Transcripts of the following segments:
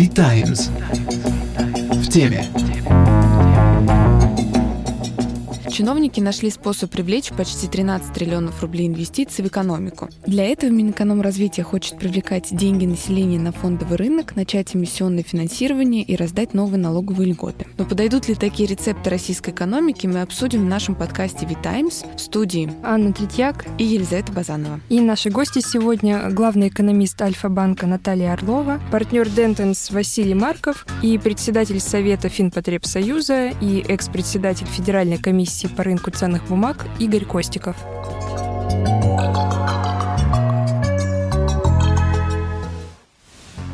V-Times. В теме. Чиновники нашли способ привлечь почти 13 триллионов рублей инвестиций в экономику. Для этого Минэкономразвития хочет привлекать деньги населения на фондовый рынок, начать эмиссионное финансирование и раздать новые налоговые льготы. Но подойдут ли такие рецепты российской экономики, мы обсудим в нашем подкасте «Витаймс» в студии Анна Третьяк и Елизавета Базанова. И наши гости сегодня – главный экономист Альфа-банка Наталья Орлова, партнер Дентенс Василий Марков и председатель Совета Финпотребсоюза и экс-председатель Федеральной комиссии по рынку ценных бумаг Игорь Костиков.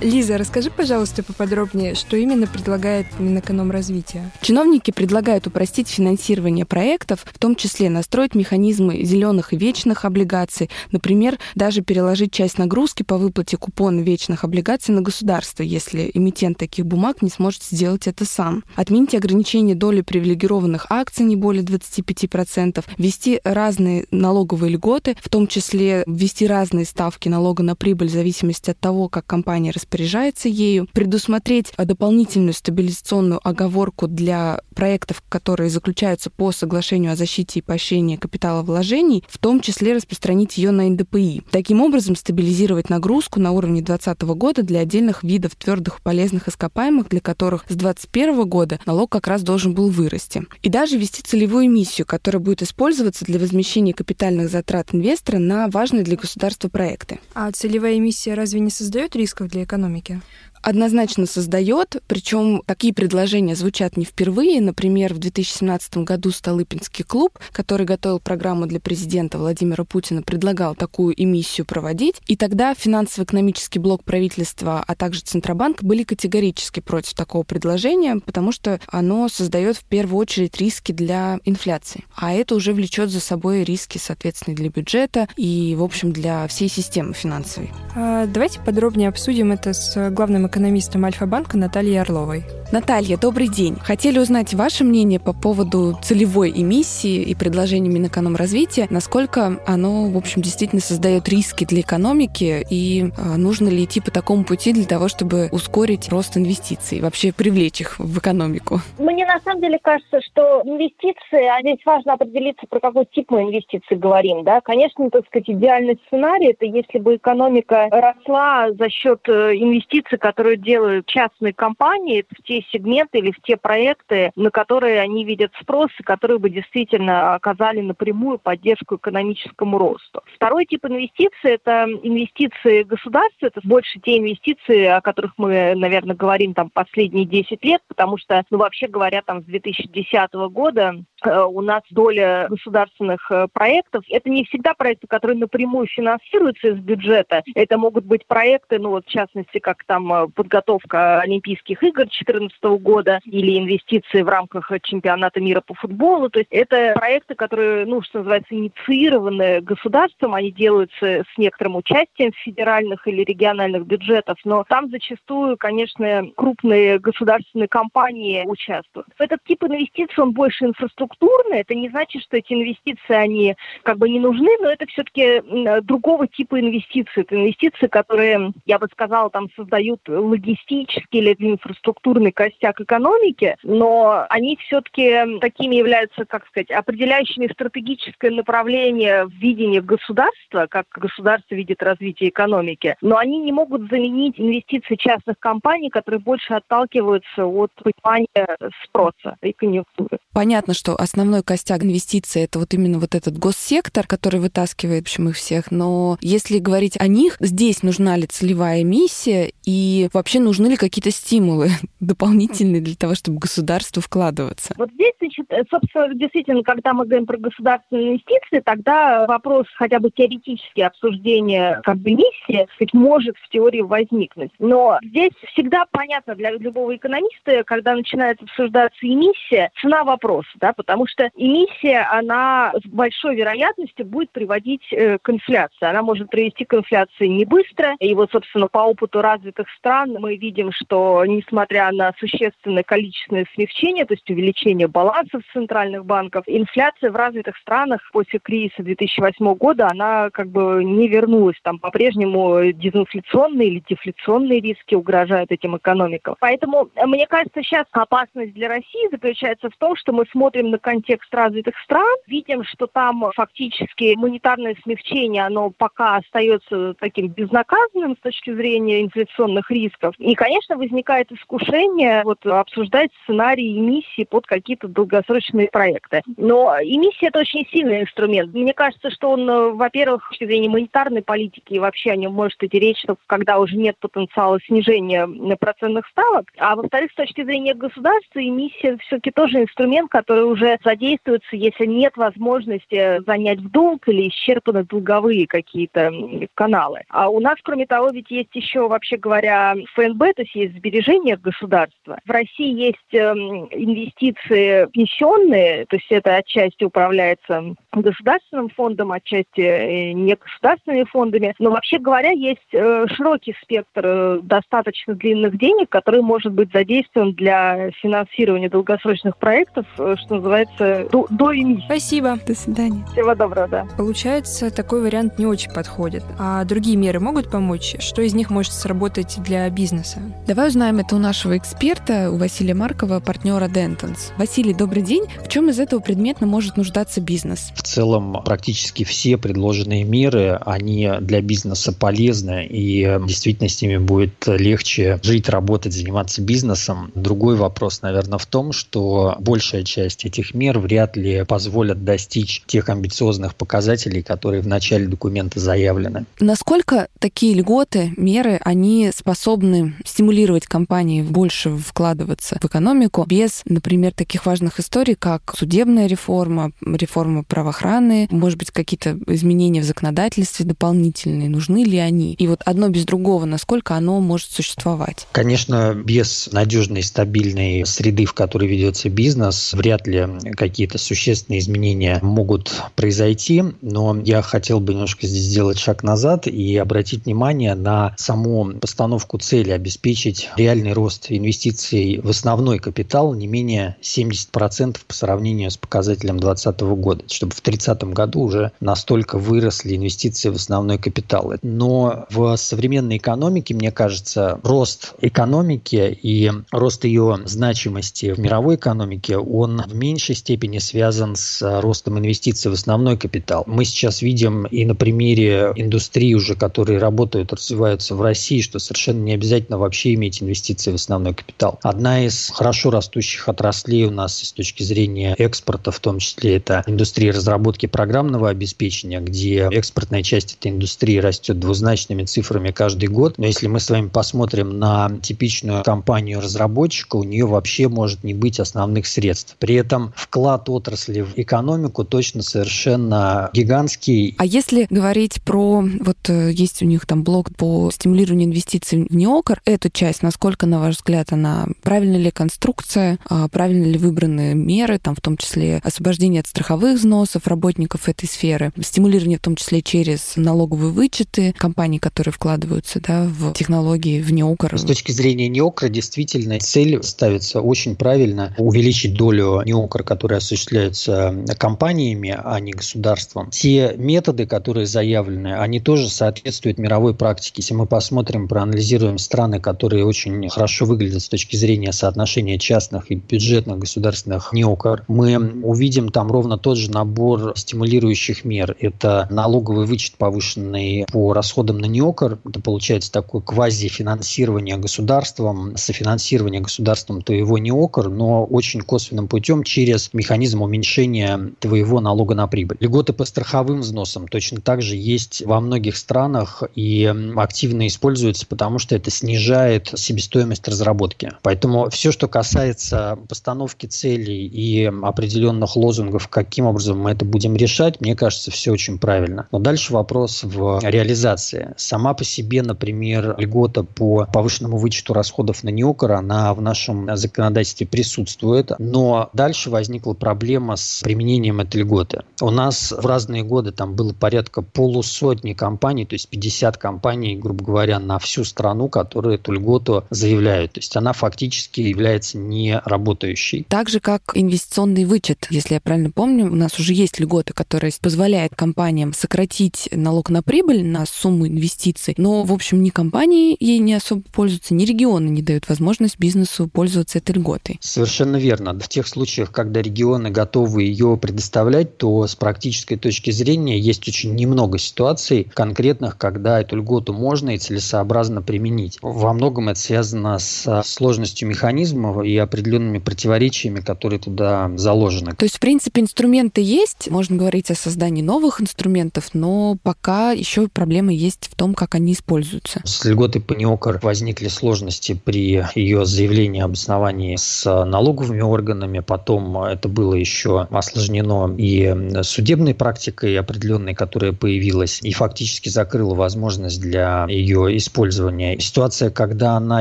Лиза, расскажи, пожалуйста, поподробнее, что именно предлагает Минэкономразвитие. Чиновники предлагают упростить финансирование проектов, в том числе настроить механизмы зеленых и вечных облигаций, например, даже переложить часть нагрузки по выплате купона вечных облигаций на государство, если эмитент таких бумаг не сможет сделать это сам. Отменить ограничение доли привилегированных акций не более 25%, ввести разные налоговые льготы, в том числе ввести разные ставки налога на прибыль в зависимости от того, как компания распоряжается ею, предусмотреть дополнительную стабилизационную оговорку для проектов, которые заключаются по соглашению о защите и поощрении капиталовложений, в том числе распространить ее на НДПИ. Таким образом, стабилизировать нагрузку на уровне 2020 года для отдельных видов твердых полезных ископаемых, для которых с 2021 года налог как раз должен был вырасти. И даже ввести целевую эмиссию, которая будет использоваться для возмещения капитальных затрат инвестора на важные для государства проекты. А целевая эмиссия разве не создает рисков для экономики? ekonomike однозначно создает, причем такие предложения звучат не впервые. Например, в 2017 году Столыпинский клуб, который готовил программу для президента Владимира Путина, предлагал такую эмиссию проводить. И тогда финансово-экономический блок правительства, а также Центробанк были категорически против такого предложения, потому что оно создает в первую очередь риски для инфляции. А это уже влечет за собой риски, соответственно, для бюджета и, в общем, для всей системы финансовой. А, давайте подробнее обсудим это с главным экономистом Альфа-банка Натальей Орловой. Наталья, добрый день. Хотели узнать ваше мнение по поводу целевой эмиссии и предложений Минэкономразвития, насколько оно, в общем, действительно создает риски для экономики и а, нужно ли идти по такому пути для того, чтобы ускорить рост инвестиций, вообще привлечь их в экономику? Мне на самом деле кажется, что инвестиции, а здесь важно определиться, про какой тип мы инвестиций говорим. Да? Конечно, так сказать, идеальный сценарий – это если бы экономика росла за счет э, инвестиций, которые делают частные компании в те сегменты или в те проекты, на которые они видят спрос, и которые бы действительно оказали напрямую поддержку экономическому росту. Второй тип инвестиций – это инвестиции государства, это больше те инвестиции, о которых мы, наверное, говорим там последние 10 лет, потому что, ну, вообще говоря, там с 2010 года у нас доля государственных э, проектов. Это не всегда проекты, которые напрямую финансируются из бюджета. Это могут быть проекты, ну вот в частности, как там э, подготовка Олимпийских игр 2014 года или инвестиции в рамках чемпионата мира по футболу. То есть это проекты, которые, ну, что называется, инициированы государством, они делаются с некоторым участием федеральных или региональных бюджетов, но там зачастую, конечно, крупные государственные компании участвуют. Этот тип инвестиций, он больше инфраструктурный, это не значит, что эти инвестиции, они как бы не нужны, но это все-таки другого типа инвестиции. Это инвестиции, которые, я бы сказала, там создают логистический или инфраструктурный костяк экономики, но они все-таки такими являются, как сказать, определяющими стратегическое направление в видении государства, как государство видит развитие экономики, но они не могут заменить инвестиции частных компаний, которые больше отталкиваются от понимания спроса и конъюнктуры. Понятно, что основной костяк инвестиций это вот именно вот этот госсектор, который вытаскивает, в общем, их всех. Но если говорить о них, здесь нужна ли целевая миссия и вообще нужны ли какие-то стимулы дополнительные для того, чтобы государству вкладываться? Вот здесь, значит, собственно, действительно, когда мы говорим про государственные инвестиции, тогда вопрос хотя бы теоретически обсуждения как бы миссии сказать, может в теории возникнуть. Но здесь всегда понятно для любого экономиста, когда начинает обсуждаться эмиссия, цена вопроса, да, потому что эмиссия, она с большой вероятностью будет приводить э, к инфляции. Она может привести к инфляции не быстро, и вот, собственно, по опыту развитых стран мы видим, что несмотря на существенное количественное смягчение, то есть увеличение балансов центральных банков, инфляция в развитых странах после кризиса 2008 года, она как бы не вернулась. Там по-прежнему дезинфляционные или дефляционные риски угрожают этим экономикам. Поэтому, мне кажется, сейчас опасность для России заключается в том, что мы смотрим на контекст развитых стран, видим, что там фактически монетарное смягчение, оно пока остается таким безнаказанным с точки зрения инфляционных рисков. И, конечно, возникает искушение вот, обсуждать сценарии эмиссии под какие-то долгосрочные проекты. Но эмиссия – это очень сильный инструмент. Мне кажется, что он, во-первых, с точки зрения монетарной политики и вообще о нем может идти речь, что когда уже нет потенциала снижения процентных ставок. А во-вторых, с точки зрения государства, эмиссия все-таки тоже инструмент, который уже задействуется, если нет возможности занять в долг или исчерпаны долговые какие-то каналы. А у нас, кроме того, ведь есть еще, вообще говоря, ФНБ, то есть есть сбережения государства. В России есть эм, инвестиции пенсионные, то есть это отчасти управляется государственным фондом, отчасти э, не государственными фондами. Но вообще говоря, есть э, широкий спектр э, достаточно длинных денег, который может быть задействован для финансирования долгосрочных проектов, что называется, до, до эмиссии. Спасибо. До свидания. Всего доброго, да. Получается, такой вариант не очень подходит. А другие меры могут помочь? Что из них может сработать для бизнеса? Давай узнаем это у нашего эксперта, у Василия Маркова, партнера Dentons. Василий, добрый день. В чем из этого предметно может нуждаться бизнес? Целом, практически все предложенные меры, они для бизнеса полезны, и действительно с ними будет легче жить, работать, заниматься бизнесом. Другой вопрос, наверное, в том, что большая часть этих мер вряд ли позволят достичь тех амбициозных показателей, которые в начале документа заявлены. Насколько такие льготы, меры, они способны стимулировать компании больше вкладываться в экономику без, например, таких важных историй, как судебная реформа, реформа правоохраны, может быть, какие-то изменения в законодательстве дополнительные, нужны ли они? И вот одно без другого, насколько оно может существовать? Конечно, без надежной, стабильной среды, в которой ведется бизнес, вряд ли какие-то существенные изменения могут произойти, но я хотел бы немножко здесь сделать шаг назад и обратить внимание на саму постановку цели обеспечить реальный рост инвестиций в основной капитал не менее 70% по сравнению с показателем 2020 года, чтобы в 2030 году уже настолько выросли инвестиции в основной капитал. Но в современной экономике, мне кажется, рост экономики и рост ее значимости в мировой экономике, он в меньшей степени связан с ростом инвестиций в основной капитал. Мы сейчас видим и на примере индустрии уже, которые работают, развиваются в России, что совершенно не обязательно вообще иметь инвестиции в основной капитал. Одна из хорошо растущих отраслей у нас с точки зрения экспорта, в том числе это индустрия разработки программного обеспечения, где экспортная часть этой индустрии растет двузначными цифрами каждый год. Но если мы с вами посмотрим на типичную компанию разработчика, у нее вообще может не быть основных средств. При этом вклад отрасли в экономику точно совершенно гигантский. А если говорить про, вот э, есть у них там блок по стимулированию инвестиций в неокр, эту часть, насколько, на ваш взгляд, она правильно ли конструкция, а правильно ли выбраны меры, там в том числе освобождение от страховых взносов работников этой сферы, стимулирование в том числе через налоговые вычеты компаний, которые вкладываются да, в технологии, в неокр. С точки зрения неокра, действительно, цель ставится очень правильно увеличить долю неокра, которая осуществляется компаниями, а не государством. Те методы, которые заявлены, они тоже соответствуют мировой практике. Если мы посмотрим, проанализируем страны, которые очень хорошо выглядят с точки зрения соотношения частных и бюджетных государственных неокр, мы увидим там ровно тот же набор стимулирующих мер. Это налоговый вычет повышенный по расходам на неокр. Это получается такое квазифинансирование государством, софинансирование государством твоего неокр, но очень косвенным путем через механизм уменьшения твоего налога на прибыль. Льготы по страховым взносам точно так же есть во многих странах и активно используются, потому что это снижает себестоимость разработки. Поэтому все, что касается постановки целей и определенных лозунгов, каким образом мы это будем решать, мне кажется, все очень правильно. Но дальше вопрос в реализации. Сама по себе, например, льгота по повышенному вычету расходов на неокр, она в нашем законодательстве присутствует, но дальше возникла проблема с применением этой льготы. У нас в разные годы там было порядка полусотни компаний, то есть 50 компаний, грубо говоря, на всю страну, которые эту льготу заявляют. То есть она фактически является не работающей. Так же, как инвестиционный вычет. Если я правильно помню, у нас уже есть льготы, которые позволяют компаниям сократить налог на прибыль на сумму инвестиций. Но, в общем, ни компании ей не особо пользуются, ни регионы не дают возможность бизнесу пользоваться этой льготой. Совершенно верно. В тех случаях, когда регионы готовы ее предоставлять, то с практической точки зрения есть очень немного ситуаций конкретных, когда эту льготу можно и целесообразно применить. Во многом это связано с сложностью механизмов и определенными противоречиями, которые туда заложены. То есть, в принципе, инструменты есть, можно говорить о создании новых инструментов, но пока еще проблемы есть в том, как они используются. С льготой по НИОКР возникли сложности при ее заявлении об основании с налоговыми органами, потом это было еще осложнено и судебной практикой определенной, которая появилась, и фактически закрыла возможность для ее использования. Ситуация, когда она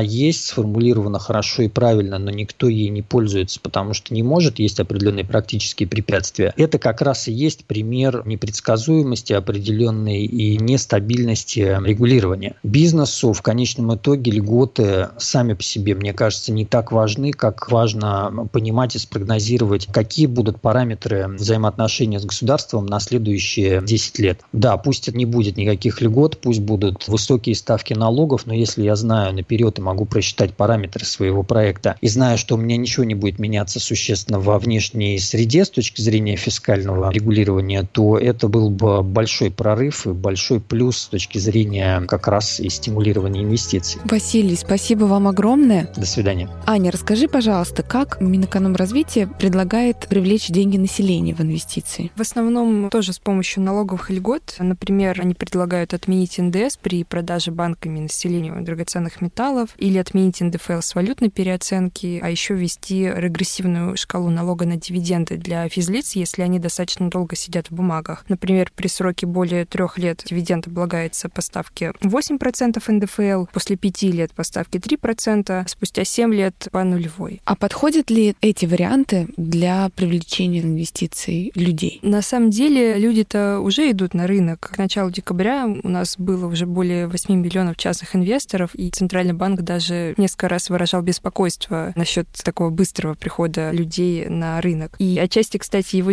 есть, сформулирована хорошо и правильно, но никто ей не пользуется, потому что не может, есть определенные практические препятствия. Это как раз и есть пример непредсказуемости определенной и нестабильности регулирования. Бизнесу в конечном итоге льготы сами по себе, мне кажется, не так важны, как важно понимать и спрогнозировать, какие будут параметры взаимоотношения с государством на следующие 10 лет. Да, пусть не будет никаких льгот, пусть будут высокие ставки налогов, но если я знаю наперед и могу просчитать параметры своего проекта и знаю, что у меня ничего не будет меняться существенно во внешней среде с точки зрения фискального регулирования, то это был бы большой прорыв и большой плюс с точки зрения как раз и стимулирования инвестиций. Василий, спасибо вам огромное. До свидания. Аня, расскажи, пожалуйста, как Минэкономразвитие предлагает привлечь деньги населения в инвестиции? В основном тоже с помощью налоговых льгот. Например, они предлагают отменить НДС при продаже банками населению драгоценных металлов или отменить НДФЛ с валютной переоценки, а еще ввести регрессивную шкалу налога на дивиденды для физлиц, если они достаточно долго сидят в бумагах. Например, при сроке более трех лет дивиденд облагается по ставке 8% НДФЛ, после пяти лет по ставке 3%, спустя 7 лет по нулевой. А подходят ли эти варианты для привлечения инвестиций людей? На самом деле люди-то уже идут на рынок. К началу декабря у нас было уже более 8 миллионов частных инвесторов, и Центральный банк даже несколько раз выражал беспокойство насчет такого быстрого прихода людей на рынок. И отчасти, кстати, его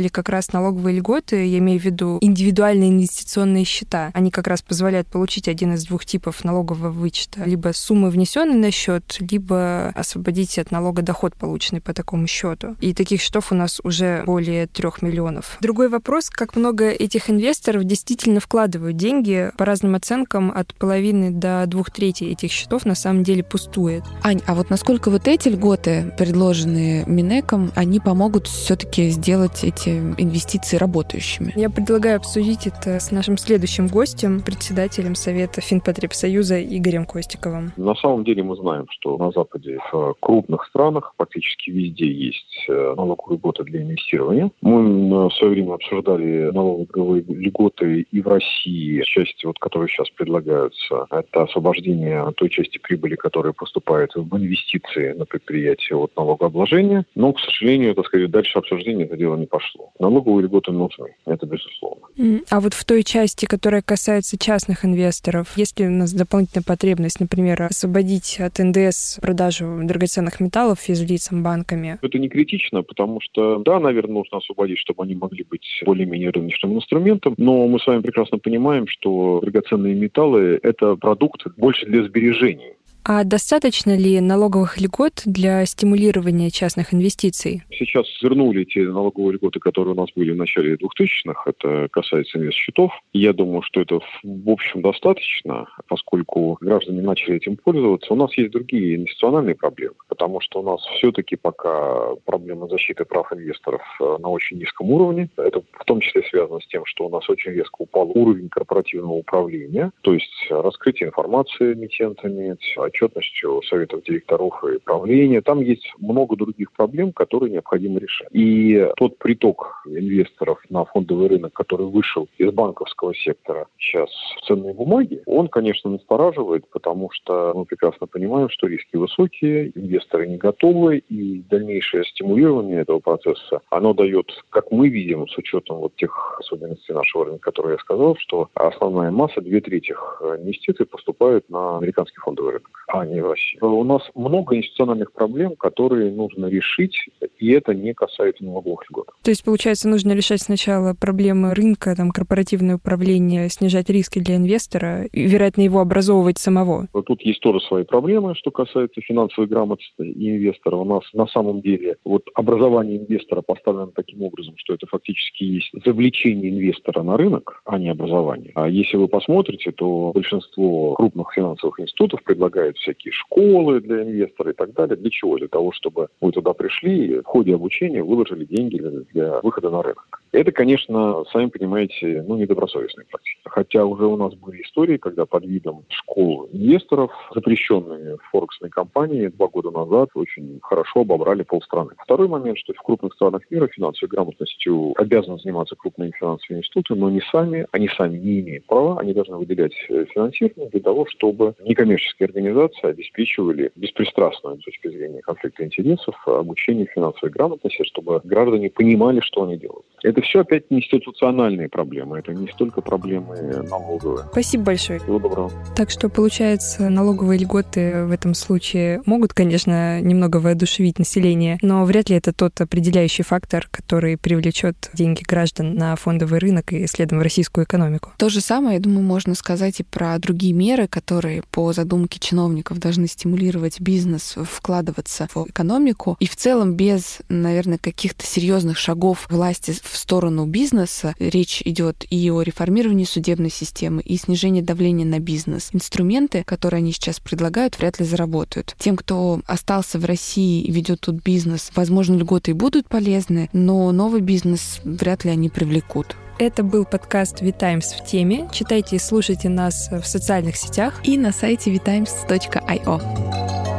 стимулировали как раз налоговые льготы, я имею в виду индивидуальные инвестиционные счета. Они как раз позволяют получить один из двух типов налогового вычета. Либо суммы внесенные на счет, либо освободить от налога доход, полученный по такому счету. И таких счетов у нас уже более трех миллионов. Другой вопрос, как много этих инвесторов действительно вкладывают деньги. По разным оценкам, от половины до двух третей этих счетов на самом деле пустует. Ань, а вот насколько вот эти льготы, предложенные Минеком, они помогут все-таки сделать эти инвестиции работающими? Я предлагаю обсудить это с нашим следующим гостем, председателем Совета Финпотребсоюза Игорем Костиковым. На самом деле мы знаем, что на Западе в крупных странах практически везде есть э, налоговые льготы для инвестирования. Мы в свое время обсуждали налоговые льготы и в России, части, вот, которые сейчас предлагаются. Это освобождение той части прибыли, которая поступает в инвестиции на предприятие от налогообложения. Но, к сожалению, так сказать, дальше обсуждения это дело не пошло. Налоговые льготы нужны, это безусловно. А вот в той части, которая касается частных инвесторов, есть ли у нас дополнительная потребность, например, освободить от НДС продажу драгоценных металлов физлицам банками? Это не критично, потому что, да, наверное, нужно освободить, чтобы они могли быть более-менее рыночным инструментом, но мы с вами прекрасно понимаем, что драгоценные металлы – это продукт больше для сбережений. А достаточно ли налоговых льгот для стимулирования частных инвестиций? Сейчас вернули те налоговые льготы, которые у нас были в начале 2000-х. Это касается инвест-счетов. Я думаю, что это в общем достаточно, поскольку граждане начали этим пользоваться. У нас есть другие инвестициональные проблемы, потому что у нас все-таки пока проблема защиты прав инвесторов э, на очень низком уровне. Это в том числе связано с тем, что у нас очень резко упал уровень корпоративного управления, то есть раскрытие информации эмитентами, отчетностью советов директоров и правления. Там есть много других проблем, которые необходимо решать. И тот приток инвесторов на фондовый рынок, который вышел из банковского сектора сейчас в ценные бумаги, он, конечно, настораживает, потому что мы прекрасно понимаем, что риски высокие, инвесторы не готовы, и дальнейшее стимулирование этого процесса, оно дает, как мы видим, с учетом вот тех особенностей нашего рынка, которые я сказал, что основная масса, две трети инвестиций поступают на американский фондовый рынок, а не в Россию. У нас много институциональных проблем, которые нужно решить, и это не касается налоговых льгот. То есть, получается, нужно решать сначала проблемы рынка, там, корпоративное управление, снижать риски для инвестора, и, вероятно, его образовывать самого. Тут есть тоже свои проблемы, что касается финансовой грамотности инвестора. У нас на самом деле вот образование инвестора поставлено таким образом, что это фактически есть завлечение инвестора на рынок, а не образование. А если вы посмотрите, то большинство крупных финансовых институтов предлагают всякие школы для инвестора и так далее. Для чего? Для того, чтобы вы туда пришли и в ходе обучения выложили деньги для выхода на рынок. Это, конечно, сами понимаете, ну, недобросовестные практики. Хотя уже у нас были истории, когда под видом школ инвесторов, запрещенными в форексной компании два года назад, очень хорошо обобрали полстраны. Второй момент, что в крупных странах мира финансовой грамотностью обязаны заниматься крупные финансовые институты, но не сами, они сами не имеют права, они должны выделять э, финансирование для того, чтобы некоммерческие организации обеспечивали беспристрастную с точки зрения конфликта интересов обучение финансовой грамотности, чтобы граждане понимали, что они делают. Это все опять институциональные проблемы, это не столько проблемы налоговые. Спасибо большое. Всего доброго. Так что, получается, налоговые льготы в этом случае могут, конечно, немного воодушевить население, но вряд ли это тот определяющий фактор, который привлечет деньги граждан на фондовый рынок и, следом, в российскую экономику. То же самое, я думаю, можно сказать и про другие меры, которые по задумке чиновников должны стимулировать бизнес вкладываться в экономику. И в целом без, наверное, каких-то серьезных шагов власти в сторону бизнеса речь идет и о реформировании судебной системы, и снижении давления на бизнес. Инструменты, которые они сейчас предлагают, вряд ли заработают. Тем, кто остался в России и ведет тут бизнес, возможно, льготы и будут полезны, но новый бизнес вряд ли они привлекут. Это был подкаст «Витаймс в теме». Читайте и слушайте нас в социальных сетях и на сайте vitimes.io.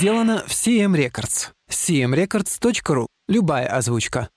Сделано в CM Records. cmrecords.ru. Любая озвучка.